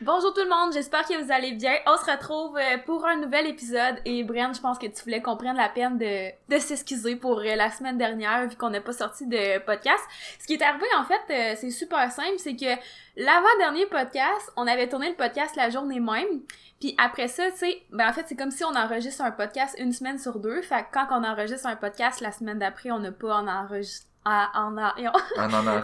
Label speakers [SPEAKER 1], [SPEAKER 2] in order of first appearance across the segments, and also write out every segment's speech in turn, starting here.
[SPEAKER 1] Bonjour tout le monde, j'espère que vous allez bien. On se retrouve euh, pour un nouvel épisode et Brian, je pense que tu voulais qu'on prenne la peine de, de s'excuser pour euh, la semaine dernière vu qu'on n'a pas sorti de podcast. Ce qui est arrivé en fait, euh, c'est super simple, c'est que l'avant-dernier podcast, on avait tourné le podcast la journée même. Puis après ça, tu sais, ben en fait, c'est comme si on enregistre un podcast une semaine sur deux. Fait que quand on enregistre un podcast la semaine d'après, on n'a pas en enregistré en, en, en,
[SPEAKER 2] On en a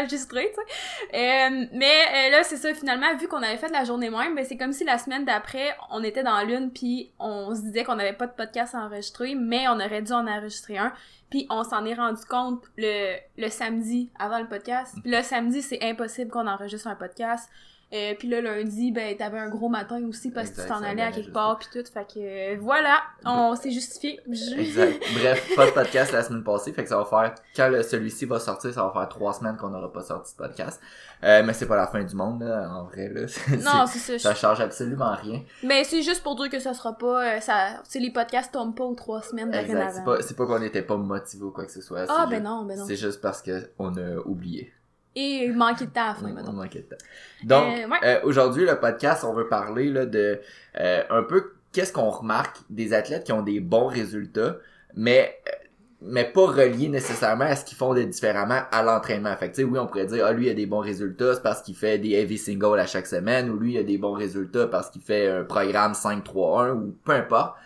[SPEAKER 2] enregistré.
[SPEAKER 1] tu sais. Euh, mais euh, là, c'est ça, finalement, vu qu'on avait fait la journée même, ben, c'est comme si la semaine d'après, on était dans l'une, puis on se disait qu'on n'avait pas de podcast à enregistrer, mais on aurait dû en enregistrer un. Puis on s'en est rendu compte le, le samedi avant le podcast. Puis le samedi, c'est impossible qu'on enregistre un podcast. Euh, puis le lundi, ben t'avais un gros matin aussi parce que tu
[SPEAKER 2] Exact,
[SPEAKER 1] t'en allais à quelque part puis tout. Fait que euh, voilà, on s'est justifié.
[SPEAKER 2] Exact. Bref, pas de podcast la semaine passée, fait que ça va faire, quand celui-ci va sortir, ça va faire trois semaines qu'on n'aura pas sorti de podcast. Euh, mais c'est pas la fin du monde, là, en vrai, là.
[SPEAKER 1] Non, c'est ça.
[SPEAKER 2] Ça change absolument rien.
[SPEAKER 1] Mais c'est juste pour dire que ça sera pas. euh, ça, les podcasts tombent pas aux trois semaines
[SPEAKER 2] Exact. C'est pas, pas qu'on était pas motivé ou quoi que ce soit.
[SPEAKER 1] Ah, ben non, ben non.
[SPEAKER 2] C'est juste parce que on a oublié.
[SPEAKER 1] Et manquer de temps à la fin, maintenant.
[SPEAKER 2] de temps. Donc,
[SPEAKER 1] Euh, ouais.
[SPEAKER 2] euh, aujourd'hui, le podcast, on veut parler là, de euh, un peu qu'est-ce qu'on remarque des athlètes qui ont des bons résultats, mais mais pas reliés nécessairement à ce qu'ils font de différemment à l'entraînement. Fait que, oui, on pourrait dire, ah, lui, il a des bons résultats, c'est parce qu'il fait des heavy singles à chaque semaine, ou lui, il a des bons résultats parce qu'il fait un programme 5-3-1, ou peu importe.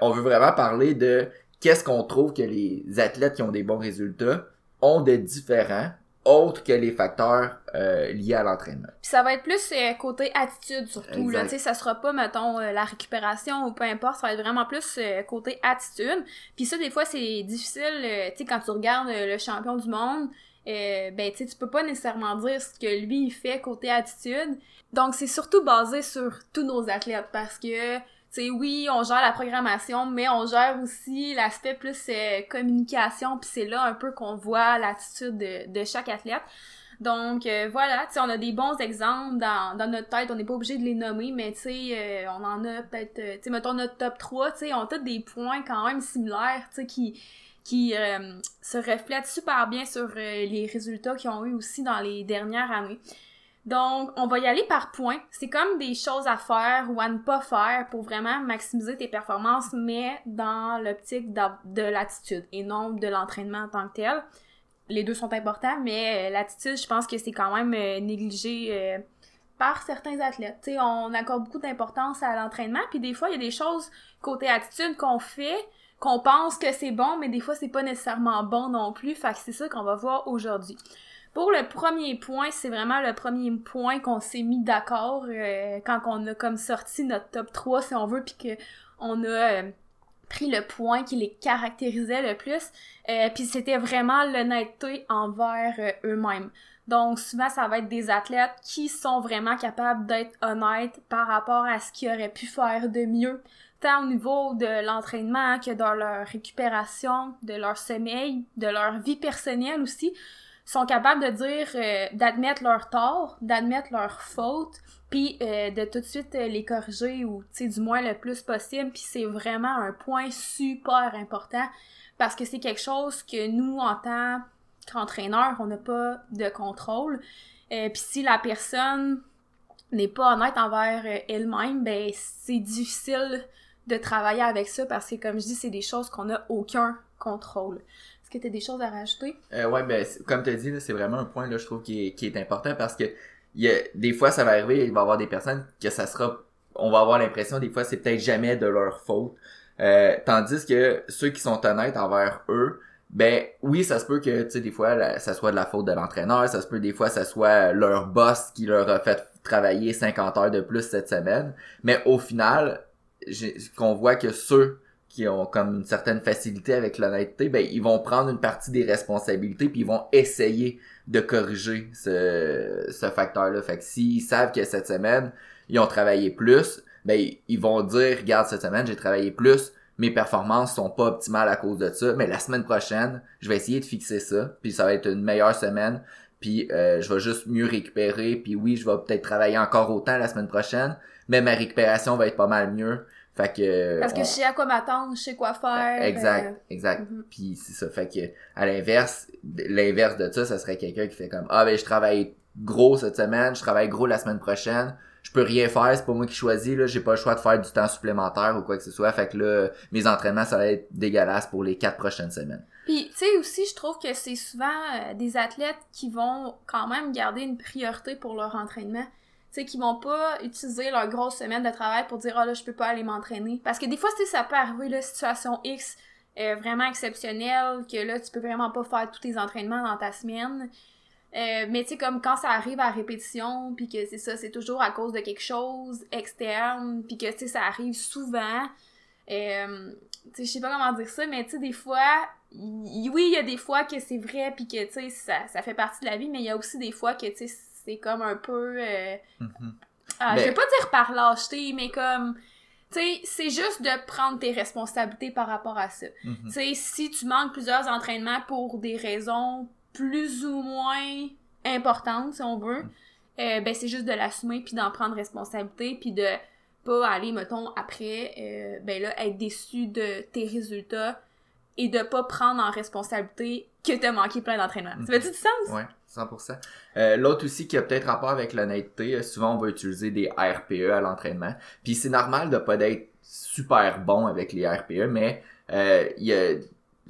[SPEAKER 2] On veut vraiment parler de qu'est-ce qu'on trouve que les athlètes qui ont des bons résultats ont de différents, autres que les facteurs euh, liés à l'entraînement.
[SPEAKER 1] Puis ça va être plus euh, côté attitude surtout là,
[SPEAKER 2] Exact.
[SPEAKER 1] tu sais ça sera pas mettons euh, la récupération ou peu importe, ça va être vraiment plus euh, côté attitude. Puis ça des fois c'est difficile euh, tu sais quand tu regardes euh, le champion du monde euh, ben tu sais tu peux pas nécessairement dire ce que lui il fait côté attitude. Donc c'est surtout basé sur tous nos athlètes parce que sais oui, on gère la programmation, mais on gère aussi l'aspect plus euh, communication, puis c'est là un peu qu'on voit l'attitude de, de chaque athlète. Donc euh, voilà, tu sais, on a des bons exemples dans, dans notre tête, on n'est pas obligé de les nommer, mais tu sais, euh, on en a peut-être, euh, tu mettons notre top 3, tu sais, on a tous des points quand même similaires, tu qui qui euh, se reflètent super bien sur les résultats qu'ils ont eu aussi dans les dernières années. Donc, on va y aller par points. C'est comme des choses à faire ou à ne pas faire pour vraiment maximiser tes performances, mais dans l'optique de l'attitude et non de l'entraînement en tant que tel. Les deux sont importants, mais euh, l'attitude, je pense que c'est quand même euh, négligé euh, par certains athlètes. Tu sais, on accorde beaucoup d'importance à l'entraînement, puis des fois, il y a des choses côté attitude qu'on fait, qu'on pense que c'est bon, mais des fois, c'est pas nécessairement bon non plus. Fait que c'est ça qu'on va voir aujourd'hui. Pour le premier point, c'est vraiment le premier point qu'on s'est mis d'accord euh, quand on a comme sorti notre top 3, si on veut, puis que on a euh, pris le point qui les caractérisait le plus. Euh, puis c'était vraiment l'honnêteté envers eux-mêmes. Donc souvent, ça va être des athlètes qui sont vraiment capables d'être honnêtes par rapport à ce qu'ils auraient pu faire de mieux, au niveau de l'entraînement que dans leur récupération, de leur sommeil, de leur vie personnelle aussi sont capables de dire, euh, d'admettre leur tort, d'admettre leur faute, puis euh, de tout de suite euh, les corriger ou, tu sais, du moins le plus possible. Puis c'est vraiment un point super important parce que c'est quelque chose que nous, en tant qu'entraîneur, on n'a pas de contrôle. Puis si la personne n'est pas honnête envers elle-même, ben c'est difficile de travailler avec ça parce que, comme je dis, c'est des choses qu'on n'a aucun contrôle. Est-ce que tu as des choses à rajouter?
[SPEAKER 2] Euh, ouais, ben, comme tu as dit, c'est vraiment un point, là, je trouve, qui est, important parce que des fois, ça va arriver, il va y avoir des personnes que ça sera, on va avoir l'impression, des fois, c'est peut-être jamais de leur faute. Euh, tandis que ceux qui sont honnêtes envers eux, ben oui, ça se peut que, tu sais, des fois, ça soit de la faute de l'entraîneur, ça se peut des fois, ça soit leur boss qui leur a fait travailler 50 heures de plus cette semaine. Mais au final, qu'on voit que ceux qui ont comme une certaine facilité avec l'honnêteté, ben ils vont prendre une partie des responsabilités puis ils vont essayer de corriger ce, ce facteur-là. Fait que s'ils savent que cette semaine, ils ont travaillé plus, ben ils vont dire, regarde, cette semaine, j'ai travaillé plus, mes performances sont pas optimales à cause de ça, mais la semaine prochaine, je vais essayer de fixer ça, puis ça va être une meilleure semaine, puis euh, je vais juste mieux récupérer, puis oui, je vais peut-être travailler encore autant la semaine prochaine, mais ma récupération va être pas mal mieux. Fait que
[SPEAKER 1] Parce que
[SPEAKER 2] on-
[SPEAKER 1] je sais à quoi m'attendre, je sais quoi faire.
[SPEAKER 2] Exact,
[SPEAKER 1] euh,
[SPEAKER 2] exact.
[SPEAKER 1] mhm.
[SPEAKER 2] Puis c'est ça. Fait que à l'inverse, l'inverse de ça, ça serait quelqu'un qui fait comme Ah ben je travaille gros cette semaine, je travaille gros la semaine prochaine, je peux rien faire, c'est pas moi qui choisis, là, j'ai pas le choix de faire du temps supplémentaire ou quoi que ce soit. Fait que là, mes entraînements, ça va être dégueulasse pour les quatre prochaines semaines.
[SPEAKER 1] Puis, tu sais, aussi, je trouve que c'est souvent euh, des athlètes qui vont quand même garder une priorité pour leur entraînement. Sais, qui vont pas utiliser leur grosse semaine de travail pour dire, ah là, je peux pas aller m'entraîner. Parce que des fois, tu ça peut arriver, là, situation X euh, vraiment exceptionnelle, que là, tu peux vraiment pas faire tous tes entraînements dans ta semaine. Euh, mais tu sais, comme quand ça arrive à répétition, puis que c'est ça, c'est toujours à cause de quelque chose externe, puis que, tu sais, ça arrive souvent. Euh, tu sais, je sais pas comment dire ça, mais tu sais, des fois, oui, il y a des fois que c'est vrai, puis que, tu sais, ça, ça fait partie de la vie, mais il y a aussi des fois que, tu sais, c'est comme un peu... euh, ah,
[SPEAKER 2] Mais-
[SPEAKER 1] Je vais pas dire par lâcheté, mais comme... Tu sais, c'est juste de prendre tes responsabilités par rapport à ça.
[SPEAKER 2] Mhm.
[SPEAKER 1] Tu sais, si tu manques plusieurs entraînements pour des raisons plus ou moins importantes, si on veut, euh, ben c'est juste de l'assumer puis d'en prendre responsabilité puis de pas aller, mettons, après, euh, ben là, être déçu de tes résultats et de pas prendre en responsabilité que t'as manqué plein d'entraînements. Ça fait-tu du sens?
[SPEAKER 2] Ouais, 100%. Euh, L'autre aussi qui a peut-être rapport avec l'honnêteté, euh, souvent on va utiliser des RPE à l'entraînement. Puis c'est normal de pas d'être super bon avec les RPE, mais euh, y a,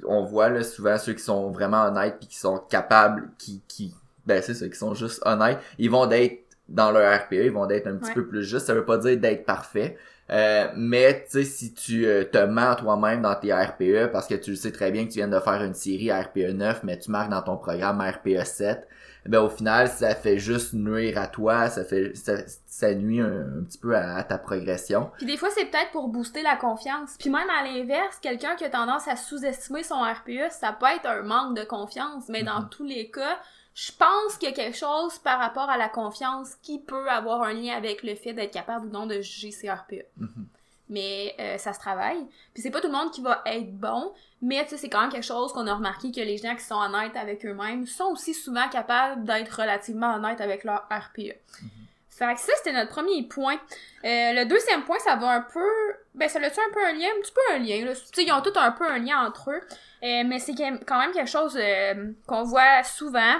[SPEAKER 2] on voit là, souvent ceux qui sont vraiment honnêtes puis qui sont capables, qui, qui ben c'est ça, qui sont juste honnêtes, ils vont d'être dans leur RPE, ils vont d'être un petit
[SPEAKER 1] Ouais.
[SPEAKER 2] peu plus juste. Ça veut pas dire d'être parfait. Euh, mais tu sais, si tu euh, te mens toi-même dans tes RPE parce que tu le sais très bien que tu viens de faire une série RPE 9, mais tu marques dans ton programme RPE 7, ben au final, ça fait juste nuire à toi, ça fait ça, ça nuit un, un petit peu à, à ta progression.
[SPEAKER 1] Puis des fois, c'est peut-être pour booster la confiance. Puis même à l'inverse, quelqu'un qui a tendance à sous-estimer son RPE, ça peut être un manque de confiance. Mais dans
[SPEAKER 2] Mhm.
[SPEAKER 1] tous les cas, je pense qu'il y a quelque chose par rapport à la confiance qui peut avoir un lien avec le fait d'être capable ou non de juger ses RPE.
[SPEAKER 2] Mhm.
[SPEAKER 1] Mais euh, ça se travaille. Puis c'est pas tout le monde qui va être bon, mais tu sais, c'est quand même quelque chose qu'on a remarqué que les gens qui sont honnêtes avec eux-mêmes sont aussi souvent capables d'être relativement honnêtes avec leur RPE. Fait que ça, c'était notre premier point. Euh, le deuxième point, ça va un peu... Ben, ça a-tu un peu un lien? Un petit peu un lien, là. Tu sais, ils ont tous un peu un lien entre eux. Euh, mais c'est quand même quelque chose euh, qu'on voit souvent.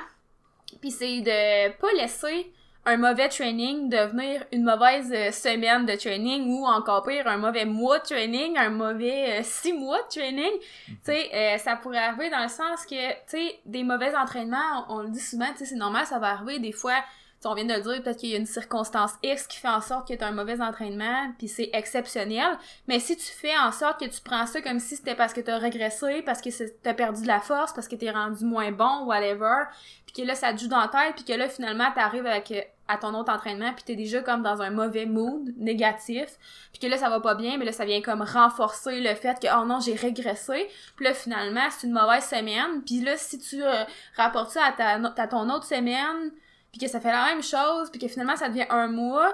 [SPEAKER 1] Puis c'est de pas laisser un mauvais training devenir une mauvaise euh, semaine de training ou encore pire, un mauvais mois de training, un mauvais euh, six mois de training. Tu sais, euh, ça pourrait arriver dans le sens que, tu sais, des mauvais entraînements, on, on le dit souvent, tu sais, c'est normal, ça va arriver des fois on vient de le dire, peut-être qu'il y a une circonstance X qui fait en sorte que tu as un mauvais entraînement, puis c'est exceptionnel. Mais si tu fais en sorte que tu prends ça comme si c'était parce que tu as régressé, parce que tu perdu de la force, parce que tu rendu moins bon, whatever, puis que là, ça te joue dans la tête, puis que là, finalement, tu arrives avec, euh, à ton autre entraînement, puis tu es déjà comme dans un mauvais mood, négatif, puis que là, ça va pas bien, mais là, ça vient comme renforcer le fait que, oh non, j'ai régressé, puis là, finalement, c'est une mauvaise semaine, puis là, si tu euh, rapportes ça à, ta, à ton autre semaine, puis que ça fait la même chose, puis que finalement ça devient un mois,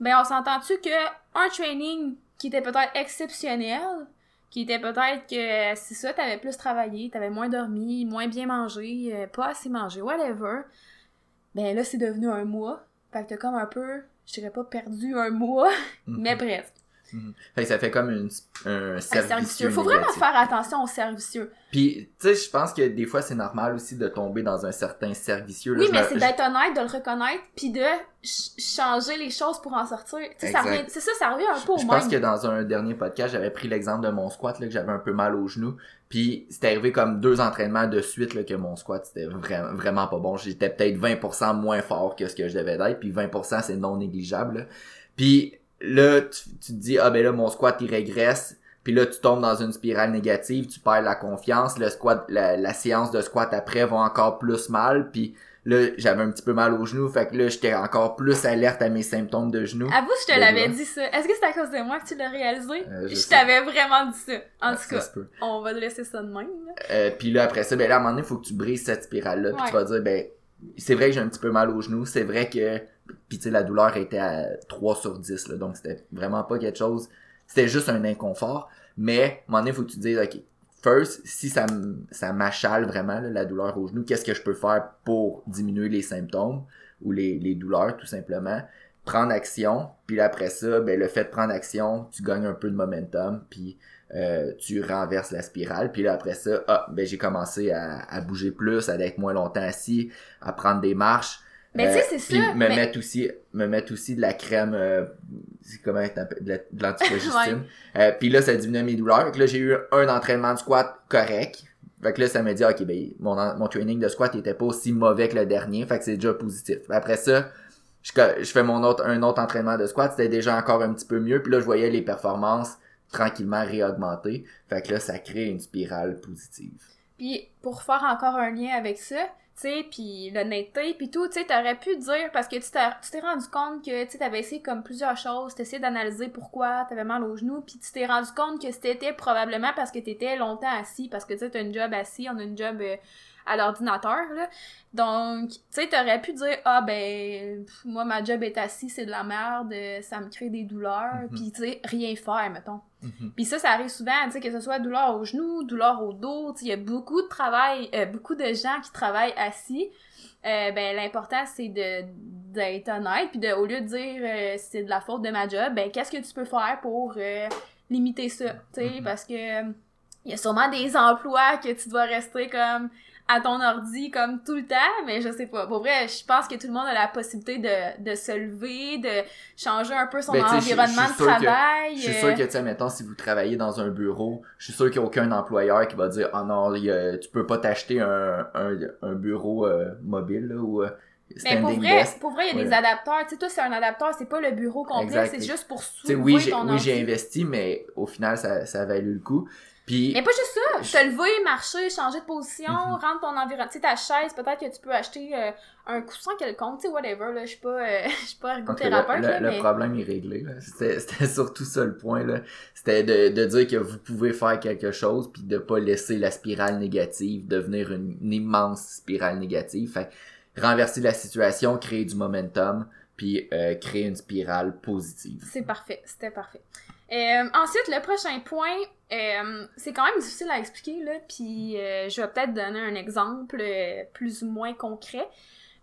[SPEAKER 1] ben on s'entend-tu que un training qui était peut-être exceptionnel, qui était peut-être que c'est ça, t'avais plus travaillé, t'avais moins dormi, moins bien mangé, euh, pas assez mangé, whatever, ben là c'est devenu un mois, fait que t'as comme un peu, je dirais pas perdu un mois, mais presque.
[SPEAKER 2] Mhm. Fait que ça fait comme une, un servicieux.
[SPEAKER 1] Faut vraiment
[SPEAKER 2] négatif.
[SPEAKER 1] faire attention aux servicieux.
[SPEAKER 2] Puis, tu sais, je pense que des fois, c'est normal aussi de tomber dans un certain servicieux. là.
[SPEAKER 1] Oui, mais
[SPEAKER 2] me-
[SPEAKER 1] c'est d'être honnête, de le reconnaître, puis de ch- changer les choses pour en sortir. Tu sais, ça revient- C'est ça, ça revient un peu au
[SPEAKER 2] Je pense que dans un dernier podcast, j'avais pris l'exemple de mon squat, là, que j'avais un peu mal au genou. Puis c'était arrivé comme deux entraînements de suite là, que mon squat, c'était vraiment, vraiment pas bon. J'étais peut-être 20% moins fort que ce que je devais être. Puis 20%, c'est non négligeable. Puis là, tu, tu te dis, ah ben là, mon squat, il régresse. Puis là, tu tombes dans une spirale négative, tu perds la confiance. Le squat, la, la séance de squat après va encore plus mal. Puis là, j'avais un petit peu mal au genou. Fait que là, j'étais encore plus alerte à mes symptômes de genou.
[SPEAKER 1] Avoue, je te l'avais dit ça. Est-ce que c'est à cause de moi que tu l'as réalisé?
[SPEAKER 2] Euh, je
[SPEAKER 1] t'avais vraiment dit ça. En
[SPEAKER 2] Ouais,
[SPEAKER 1] tout cas, on va laisser ça de même.
[SPEAKER 2] Euh, puis là après ça ben là à un moment donné faut que tu brises cette spirale là puis
[SPEAKER 1] Ouais.
[SPEAKER 2] tu vas dire ben c'est vrai que j'ai un petit peu mal au genou c'est vrai que puis tu sais la douleur était à 3 sur 10 là, donc c'était vraiment pas quelque chose. C'était juste un inconfort. Mais à un moment donné faut que tu te dises ok first si ça ça m'achale vraiment là, la douleur au genou qu'est-ce que je peux faire pour diminuer les symptômes ou les, douleurs tout simplement? Prendre action, puis après ça, ben, le fait de prendre action, tu gagnes un peu de momentum, puis euh, tu renverses la spirale, puis là après ça, ah, ben j'ai commencé à, bouger plus, à être moins longtemps assis, à prendre des marches.
[SPEAKER 1] Mais tu sais, c'est ça.
[SPEAKER 2] me mettre aussi, me mettre aussi de la crème, euh, comment de l'antiprogestine. euh, puis là, ça diminue mes douleurs. Donc là, j'ai eu un entraînement de squat correct. Fait que là, ça me dit, ok, ben, mon, mon training de squat était pas aussi mauvais que le dernier. Fait que c'est déjà positif. Après ça, je, je fais mon autre, un autre entraînement de squat. C'était déjà encore un petit peu mieux. Puis là, je voyais les performances tranquillement réaugmenter. Fait que là, ça crée une spirale positive.
[SPEAKER 1] Puis, pour faire encore un lien avec ça, tu sais, puis l'honnêteté, puis tout, tu sais, t'aurais pu dire, parce que tu t'es rendu compte que, tu t'avais essayé comme plusieurs choses, t'essayais d'analyser pourquoi t'avais mal aux genoux, puis tu t'es rendu compte que c'était probablement parce que t'étais longtemps assis, parce que, tu sais, t'as une job assis, on a une job euh, à l'ordinateur, là. Donc, tu sais, t'aurais pu dire, ah, ben, moi, ma job est assis, c'est de la merde, ça me crée des douleurs, mm puis tu sais, rien faire, mettons. Mhm. Puis ça, ça arrive souvent, tu sais, que ce soit douleur au genou, douleur au dos, tu sais, il y a beaucoup de travail, euh, beaucoup de gens qui travaillent assis. Euh, ben l'important c'est de d'être honnête puis de au lieu de dire euh, c'est de la faute de ma job ben qu'est-ce que tu peux faire pour limiter ça tu sais? Mhm. parce que il y a sûrement des emplois que tu dois rester comme à ton ordi comme tout le temps, mais je sais pas. Pour vrai, je pense que tout le monde a la possibilité de, de se lever, de changer un peu son ben, environnement de travail.
[SPEAKER 2] je suis sûr que, tu sais, mettons, si vous travaillez dans un bureau, je suis sûr qu'il n'y a aucun employeur qui va dire, oh non, tu peux pas t'acheter un, un, un, bureau euh, mobile, là, ou... Euh,
[SPEAKER 1] mais pour vrai, pour vrai, il y a des adapteurs. Tu sais, toi, c'est un adapteur, c'est pas le bureau complet, c'est juste pour soulever oui, ton
[SPEAKER 2] Oui, j'ai investi, mais au final, ça, ça a valu le coup.
[SPEAKER 1] Mais pas juste ça, te lever, marcher, changer de position, mm rendre ton environnement, tu sais, ta chaise, peut-être que tu peux acheter euh, un coussin quelconque, tu sais, whatever, là, je suis pas, euh, je suis pas ergothérapeute,
[SPEAKER 2] okay, le, le, problème est réglé. C'était surtout ça le point, là. C'était de, de dire que vous pouvez faire quelque chose, puis de pas laisser la spirale négative devenir une, immense spirale négative. Fait renverser la situation, créer du momentum, puis euh, créer une spirale positive.
[SPEAKER 1] C'est parfait, c'était parfait. Euh, ensuite, le prochain point, euh, c'est quand même difficile à expliquer, là, puis euh, je vais peut-être donner un exemple plus ou moins concret.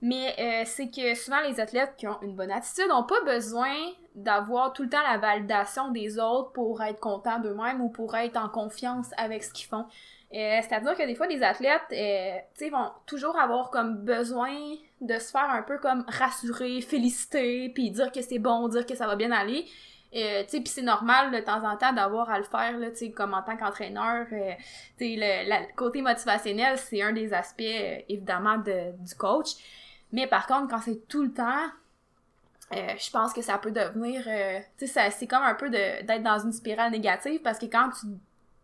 [SPEAKER 1] Mais c'est que souvent les athlètes qui ont une bonne attitude n'ont pas besoin d'avoir tout le temps la validation des autres pour être contents d'eux-mêmes ou pour être en confiance avec ce qu'ils font. C'est-à-dire que des fois, les athlètes, vont toujours avoir comme besoin de se faire un peu comme rassurer, féliciter, puis dire que c'est bon, dire que ça va bien aller. Euh, tu sais, puis c'est normal de temps en temps d'avoir à le faire, là, tu sais, comme en tant qu'entraîneur. Euh, tu sais, le, côté motivationnel, c'est un des aspects, euh, évidemment, de, du coach. Mais par contre, quand c'est tout le temps, euh, je pense que ça peut devenir... tu sais, c'est comme un peu d'être dans une spirale négative parce que quand tu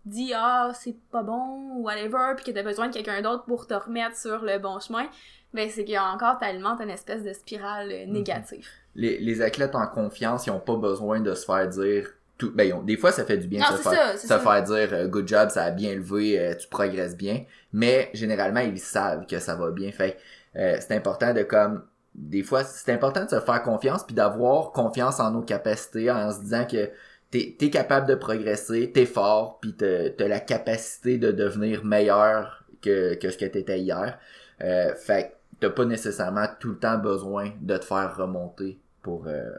[SPEAKER 1] dis « Ah, c'est pas bon » ou whatever, puis que t'as besoin de quelqu'un d'autre pour te remettre sur le bon chemin, ben c'est qu'il y a encore tellement une espèce de spirale mhm. négative
[SPEAKER 2] les, les athlètes en confiance, ils ont pas besoin de se faire dire tout. Ben, des fois, ça fait du bien de se, faire, se faire dire euh, good job, ça a bien levé, euh, tu progresses bien. Mais généralement, ils savent que ça va bien. Fait euh, c'est important de comme des fois, c'est important de se faire confiance puis d'avoir confiance en nos capacités en se disant que t'es es capable de progresser, t'es fort, puis t'as la capacité de devenir meilleur que, que ce que t'étais hier. Euh, fait t'as pas nécessairement tout le temps besoin de te faire remonter pour, euh,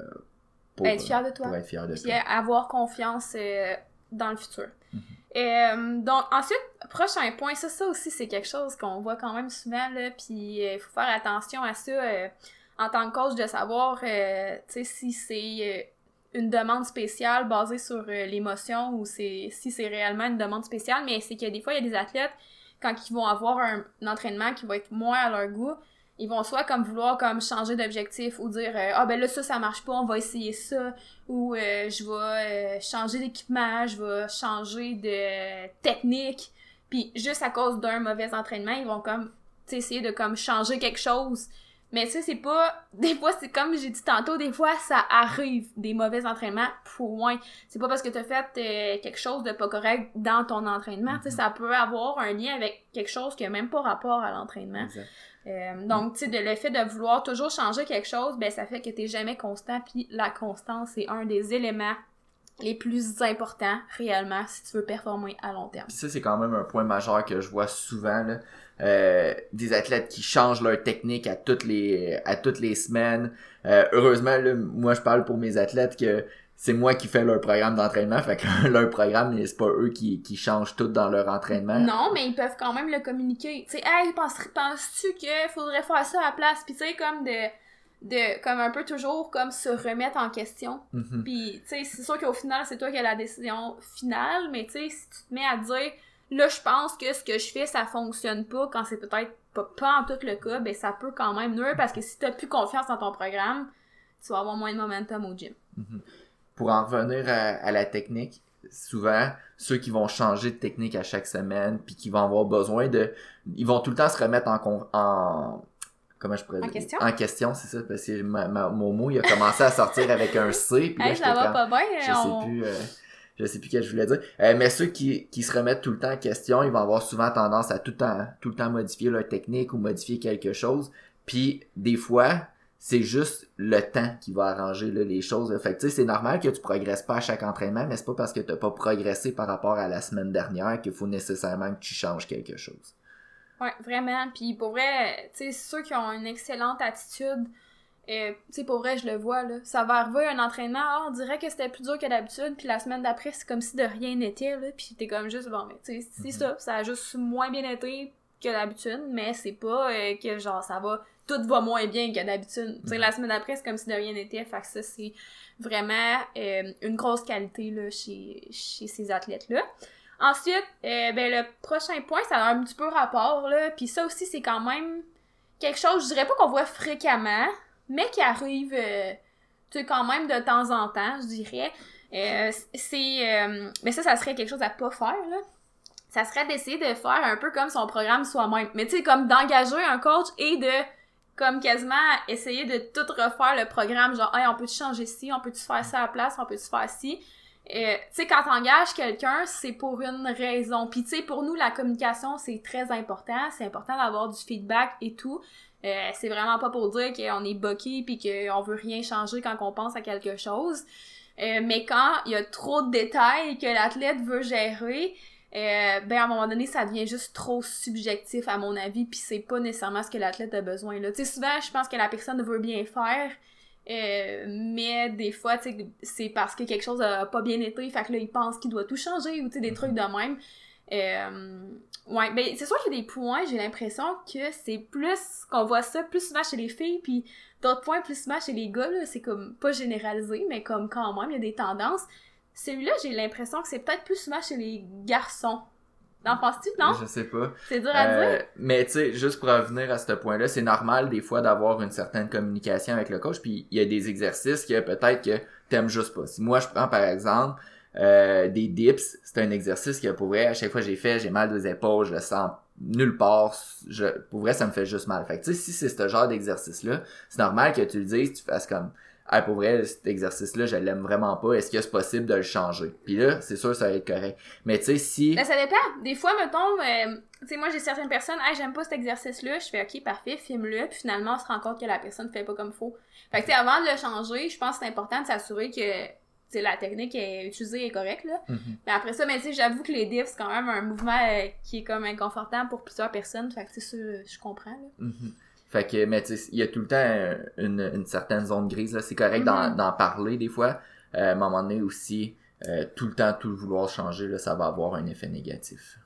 [SPEAKER 1] pour être fier de toi.
[SPEAKER 2] Pour être fier de
[SPEAKER 1] puis avoir confiance euh, dans le futur. Mhm. Euh, donc ensuite, prochain point, ça, ça aussi c'est quelque chose qu'on voit quand même souvent là, puis il faut faire attention à ça en tant que coach de savoir, si c'est une demande spéciale basée sur l'émotion ou si c'est réellement une demande spéciale, mais c'est que des fois il y a des athlètes quand ils vont avoir un, entraînement qui va être moins à leur goût, ils vont soit comme vouloir comme changer d'objectif ou dire euh, ah ben là ça ça marche pas on va essayer ça ou euh, je vais euh, changer d'équipement je vais changer de technique. Puis juste à cause d'un mauvais entraînement ils vont comme essayer de comme changer quelque chose mais ça c'est pas des fois c'est comme j'ai dit tantôt des fois ça arrive des mauvais entraînements point c'est pas parce que t'as fait quelque chose de pas correct dans ton entraînement tu sais ça peut avoir un lien avec quelque chose qui a même pas rapport à l'entraînement euh, donc, tu sais, de le fait de vouloir toujours changer quelque chose, ben ça fait que t'es jamais constant, puis la constance, c'est un des éléments les plus importants réellement si tu veux performer à long terme.
[SPEAKER 2] Puis ça, c'est quand même un point majeur que je vois souvent. Là. Euh, des athlètes qui changent leur technique à toutes les à toutes les semaines. Euh, heureusement, là, moi je parle pour mes athlètes que c'est moi qui fais leur programme d'entraînement, fait que leur programme, c'est pas eux qui, qui changent tout dans leur entraînement.
[SPEAKER 1] Non, mais ils peuvent quand même le communiquer. Tu sais, hey, penses-tu qu'il faudrait faire ça à la place? Puis tu sais, comme de de comme un peu toujours comme se remettre en question.
[SPEAKER 2] Mhm.
[SPEAKER 1] Puis tu sais, c'est sûr qu'au final, c'est toi qui as la décision finale, mais tu sais, si tu te mets à dire là, je pense que ce que je fais, ça fonctionne pas quand c'est peut-être pas, pas en tout le cas, ben ça peut quand même nuire parce que si t'as plus confiance dans ton programme, tu vas avoir moins de momentum au gym.
[SPEAKER 2] Mhm. Pour en revenir à, la technique, souvent, ceux qui vont changer de technique à chaque semaine, puis qui vont avoir besoin de... Ils vont tout le temps se remettre en... en comment je pourrais
[SPEAKER 1] en question?
[SPEAKER 2] En question, c'est ça, parce que mon mot, il a commencé à sortir avec un C, puis là,
[SPEAKER 1] ça va pas bien,
[SPEAKER 2] je sais plus... Euh, je sais plus ce que je voulais dire. Euh, mais ceux qui, se remettent tout le temps en question, ils vont avoir souvent tendance à tout le temps, tout modifier leur technique ou modifier quelque chose. Puis des fois, c'est juste le temps qui va arranger les choses. Fait que tu sais, c'est normal que tu progresses pas à chaque entraînement, mais c'est pas parce que t'as pas progressé par rapport à la semaine dernière qu'il faut nécessairement que tu changes quelque chose.
[SPEAKER 1] Ouais, vraiment. Puis pour vrai, tu sais, ceux qui ont une excellente attitude, euh, tu sais, pour vrai, je le vois, là. Ça va arriver un entraînement, ah, on dirait que c'était plus dur que d'habitude, puis la semaine d'après, c'est comme si de rien n'était, là. Puis t'es comme juste, bon, mais tu sais, c'est mhm. ça. Ça a juste moins bien été que d'habitude, mais c'est pas euh, que genre, ça va, tout va moins bien que d'habitude. Tu sais, la semaine d'après, c'est comme si de rien n'était. Fait que ça, c'est vraiment euh, une grosse qualité, là, chez, chez ces athlètes-là. Ensuite, ben, le prochain point, ça a un petit peu rapport, là. Puis ça aussi, c'est quand même quelque chose, je dirais pas qu'on voit fréquemment, mais qui arrive, euh, tu quand même de temps en temps, je dirais. Euh, c'est... Euh, mais ça, ça serait quelque chose à pas faire, là. Ça serait d'essayer de faire un peu comme son programme soi-même. Mais tu sais, comme d'engager un coach et de comme quasiment essayer de tout refaire le programme, genre, hey, on peut-tu changer ci, on peut-tu faire ça à la place, on peut-tu faire ci? Tu sais, quand t'engages quelqu'un, c'est pour une raison. Puis tu sais, pour nous, la communication, c'est très important. C'est important d'avoir du feedback et tout. Euh, c'est vraiment pas pour dire qu'on est boqué puis qu'on veut rien changer quand on pense à quelque chose. Euh, mais quand il y a trop de détails que l'athlète veut gérer, euh, ben à un moment donné ça devient juste trop subjectif à mon avis puis c'est pas nécessairement ce que l'athlète a besoin là tu sais souvent je pense que la personne veut bien faire mais des fois c'est parce que quelque chose a pas bien été fait que là il pense qu'il doit tout changer ou des trucs de même euh, ouais, ben c'est sûr qu'il y a des points, j'ai l'impression que c'est plus qu'on voit ça plus souvent chez les filles, puis d'autres points plus souvent chez les gars, là, c'est comme pas généralisé, mais comme quand même, il y a des tendances. Celui-là, j'ai l'impression que c'est peut-être plus souvent chez les garçons. T'en penses-tu, non?
[SPEAKER 2] Je sais pas.
[SPEAKER 1] C'est dur à
[SPEAKER 2] euh,
[SPEAKER 1] dire.
[SPEAKER 2] Mais tu sais, juste pour revenir à ce point-là, c'est normal des fois d'avoir une certaine communication avec le coach, puis il y a des exercices que peut-être que t'aimes juste pas. Si moi je prends par exemple euh, des dips, c'est un exercice que pour vrai, à chaque fois que j'ai fait, j'ai mal aux épaules, je le sens nulle part. Je, pour vrai, ça me fait juste mal. Fait que tu sais, si c'est ce genre d'exercice-là, c'est normal que tu le dises, tu fasses comme ah pour vrai cet exercice là je l'aime vraiment pas. Est-ce que c'est possible de le changer? Puis là c'est sûr ça va être correct. Mais tu sais si
[SPEAKER 1] ben, ça dépend. Des fois mettons euh, tu sais moi j'ai certaines personnes ah j'aime pas cet exercice là je fais ok parfait filme-le. Puis finalement on se rend compte que la personne fait pas comme faut. Fait que tu sais avant de le changer je pense que c'est important de s'assurer que la technique est utilisée est correcte là.
[SPEAKER 2] Mhm.
[SPEAKER 1] Mais après ça, mais tu j'avoue que les dips c'est quand même un mouvement euh, qui est comme inconfortable pour plusieurs personnes, fait que tu sais je comprends là.
[SPEAKER 2] Mhm. Fait que mais tu il y a tout le temps une, une certaine zone grise là, c'est correct d'en mhm. parler des fois. Euh, à un moment donné aussi euh, tout le temps tout le vouloir changer là, ça va avoir un effet négatif.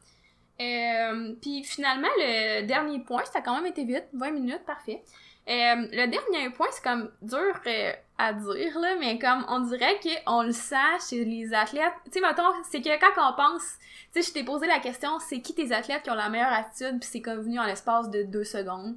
[SPEAKER 1] Euh, puis finalement le dernier point, ça a quand même été vite, 20 minutes, parfait. Euh, le dernier point, c'est comme dur euh, à dire, là, mais comme on dirait qu'on le sent chez les athlètes. Tu sais, mettons, c'est que quand on pense, tu sais, je t'ai posé la question, c'est qui tes athlètes qui ont la meilleure attitude, puis c'est comme venu en l'espace de deux secondes.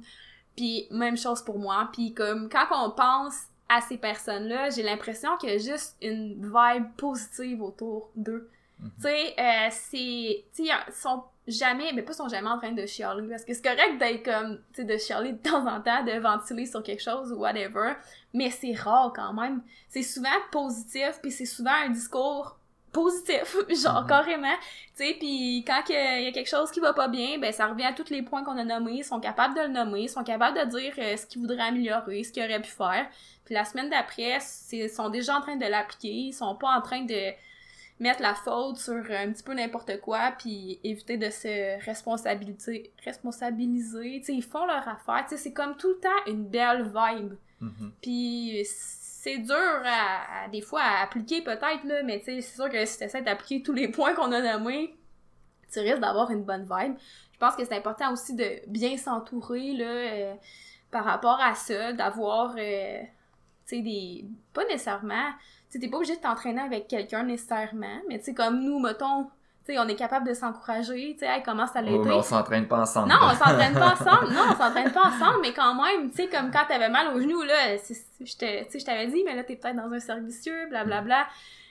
[SPEAKER 1] Puis même chose pour moi. Puis comme quand on pense à ces personnes-là, j'ai l'impression qu'il y a juste une vibe positive autour d'eux.
[SPEAKER 2] Mhm.
[SPEAKER 1] Tu sais, euh, c'est... Tu sais, ils sont jamais, mais pas sont jamais en train de chialer. Parce que c'est correct d'être comme, tu sais, de chialer de temps en temps, de ventiler sur quelque chose ou whatever. Mais c'est rare quand même. C'est souvent positif, puis c'est souvent un discours positif, genre
[SPEAKER 2] Mhm.
[SPEAKER 1] carrément. Tu sais, puis quand il y a quelque chose qui va pas bien, ben ça revient à tous les points qu'on a nommés. Ils sont capables de le nommer, ils sont capables de dire euh, ce qu'ils voudraient améliorer, ce qu'ils auraient pu faire. Puis la semaine d'après, ils sont déjà en train de l'appliquer. Ils sont pas en train de mettre la faute sur un petit peu n'importe quoi, puis éviter de se responsabiliser. ils font leur affaire. C'est comme tout le temps une belle vibe.
[SPEAKER 2] Mhm.
[SPEAKER 1] Puis c'est dur à, des fois à appliquer peut-être, là, mais c'est sûr que si tu essaies d'appliquer tous les points qu'on a nommés, tu risques d'avoir une bonne vibe. Je pense que c'est important aussi de bien s'entourer, là, euh, par rapport à ça, d'avoir, euh, tu sais, des... pas nécessairement tu t'es pas obligé de t'entraîner avec quelqu'un nécessairement, mais tu sais, comme nous, mettons, tu sais, on est capable de s'encourager, tu sais, hey, comment ça.
[SPEAKER 2] Oh, mais on s'entraîne pas ensemble.
[SPEAKER 1] Non, on s'entraîne pas ensemble, non, on s'entraîne pas ensemble, mais quand même, tu sais, comme quand t'avais mal au genou, là, je t'avais dit, mais là, t'es peut-être dans un cercle vicieux, blablabla. Bla, bla.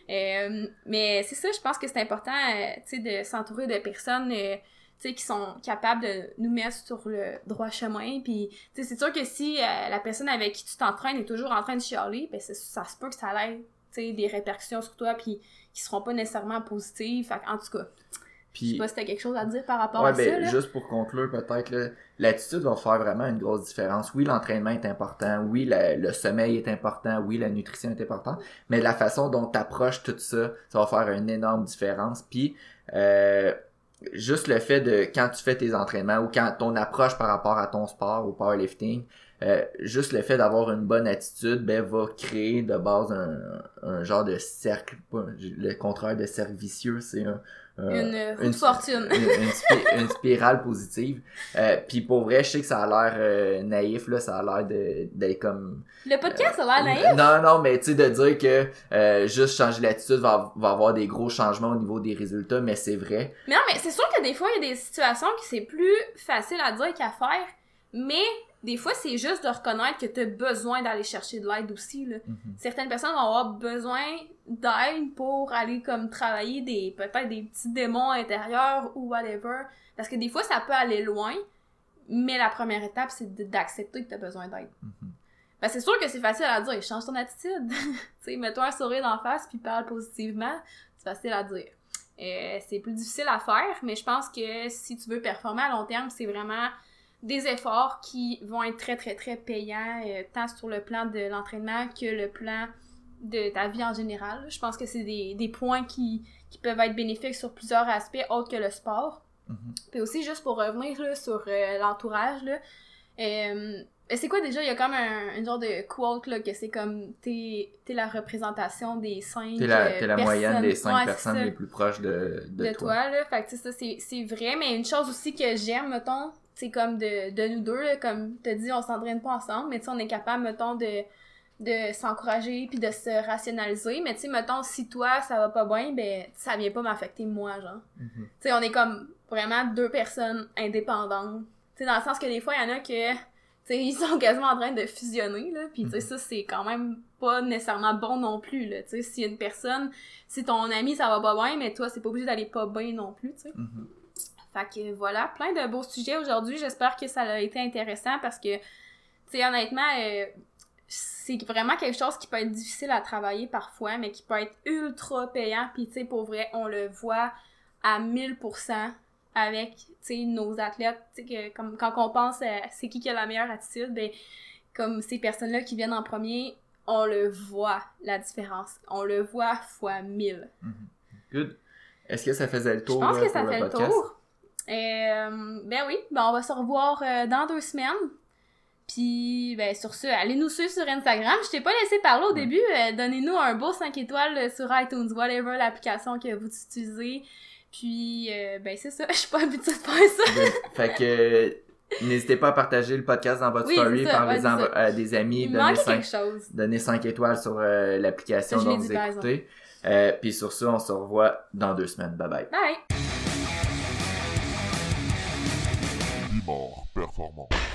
[SPEAKER 1] Euh, mais c'est ça, je pense que c'est important, euh, tu sais, de s'entourer de personnes, euh, tu sais, qui sont capables de nous mettre sur le droit chemin. Puis, tu sais, c'est sûr que si la personne avec qui tu t'entraînes est toujours en train de chialer, ben ça se peut que ça l'aide des répercussions sur toi, puis qui seront pas nécessairement positives. en tout cas, puis, je sais pas si t'as quelque chose à dire par rapport à ben,
[SPEAKER 2] ça. Juste pour conclure, peut-être, l'attitude va faire vraiment une grosse différence. Oui, l'entraînement est important. Oui, le sommeil est important. Oui, la nutrition est importante. Mais la façon dont tu approches tout ça, ça va faire une énorme différence. Puis, euh, juste le fait de quand tu fais tes entraînements ou quand ton approche par rapport à ton sport ou powerlifting, euh, juste le fait d'avoir une bonne attitude ben, va créer de base un, un genre de cercle, le contraire de cercle vicieux, c'est un,
[SPEAKER 1] une fortune.
[SPEAKER 2] Une, une, spirale positive. Euh, puis pour vrai, je sais que ça a l'air euh, naïf, là, ça a l'air d'être comme...
[SPEAKER 1] Le podcast a l'air naïf?
[SPEAKER 2] Non, non, mais tu sais, de dire que juste changer l'attitude va, va avoir des gros changements au niveau des résultats, mais c'est vrai.
[SPEAKER 1] Mais non, mais c'est sûr que des fois, il y a des situations qui c'est plus facile à dire qu'à faire, mais des fois, c'est juste de reconnaître que tu as besoin d'aller chercher de l'aide aussi. Là.
[SPEAKER 2] Mhm.
[SPEAKER 1] Certaines personnes vont avoir besoin d'aide pour aller comme travailler des peut-être des petits démons intérieurs ou whatever. Parce que des fois, ça peut aller loin, mais la première étape, c'est d'accepter que tu as besoin d'aide.
[SPEAKER 2] Mhm.
[SPEAKER 1] Ben, c'est sûr que c'est facile à dire, change ton attitude. tu mets-toi un sourire d'en face puis parle positivement. C'est facile à dire. Euh, c'est plus difficile à faire, mais je pense que si tu veux performer à long terme, c'est vraiment des efforts qui vont être très, très, très payants, euh, tant sur le plan de l'entraînement que le plan de ta vie en général. Je pense que c'est des, des, points qui, qui, peuvent être bénéfiques sur plusieurs aspects autres que le sport.
[SPEAKER 2] Mm-hmm.
[SPEAKER 1] Puis aussi, juste pour revenir là, sur euh, l'entourage, là, euh, c'est quoi déjà? Il y a comme un, genre de quote là, que c'est comme t'es es la représentation des cinq
[SPEAKER 2] T'es la, es la moyenne des cinq personnes les plus proches de, de,
[SPEAKER 1] de toi. toi. là. Fait que ça, c'est vrai. Mais une chose aussi que j'aime, mettons, c'est comme de, de nous deux, là, comme t'as dit, on s'entraîne pas ensemble, mais tu on est capable, mettons, de, de s'encourager puis de se rationaliser. Mais tu sais, mettons, si toi, ça va pas bien, ben, ça vient pas m'affecter moi, genre.
[SPEAKER 2] Mm-hmm. Tu
[SPEAKER 1] sais, on est comme vraiment deux personnes indépendantes. Tu sais, dans le sens que des fois, il y en a que, tu sais, ils sont quasiment en train de fusionner, là. Puis, tu sais, mm-hmm. ça, c'est quand même pas nécessairement bon non plus, là. Tu sais, si une personne, si ton ami, ça va pas bien, mais toi, c'est pas obligé d'aller pas bien non plus, tu sais.
[SPEAKER 2] Mm-hmm.
[SPEAKER 1] Fait que voilà, plein de beaux sujets aujourd'hui. J'espère que ça a été intéressant parce que, tu sais, honnêtement, euh, c'est vraiment quelque chose qui peut être difficile à travailler parfois, mais qui peut être ultra payant. Puis, tu sais, pour vrai, on le voit à 1000% avec, tu sais, nos athlètes. Tu sais, comme quand on pense à c'est qui qui a la meilleure attitude, ben, comme ces personnes-là qui viennent en premier, on le voit, la différence. On le voit fois 1000.
[SPEAKER 2] Mm-hmm. Good. Est-ce que ça faisait le tour?
[SPEAKER 1] Je pense que ça fait le tour. Euh, ben oui, ben on va se revoir euh, dans deux semaines. Puis, ben sur ce, allez nous suivre sur Instagram. Je t'ai pas laissé parler au début. Euh, donnez-nous un beau 5 étoiles sur iTunes, whatever l'application que vous utilisez. Puis, ben c'est ça. Je suis pas habituée de faire ça.
[SPEAKER 2] fait que n'hésitez pas à partager le podcast dans votre story, parlez-en à des amis, donnez 5, donnez 5 étoiles sur l'application dont vous écoutez. puis sur ce, on se revoit dans deux semaines. Bye bye.
[SPEAKER 1] Bye.
[SPEAKER 3] Performant.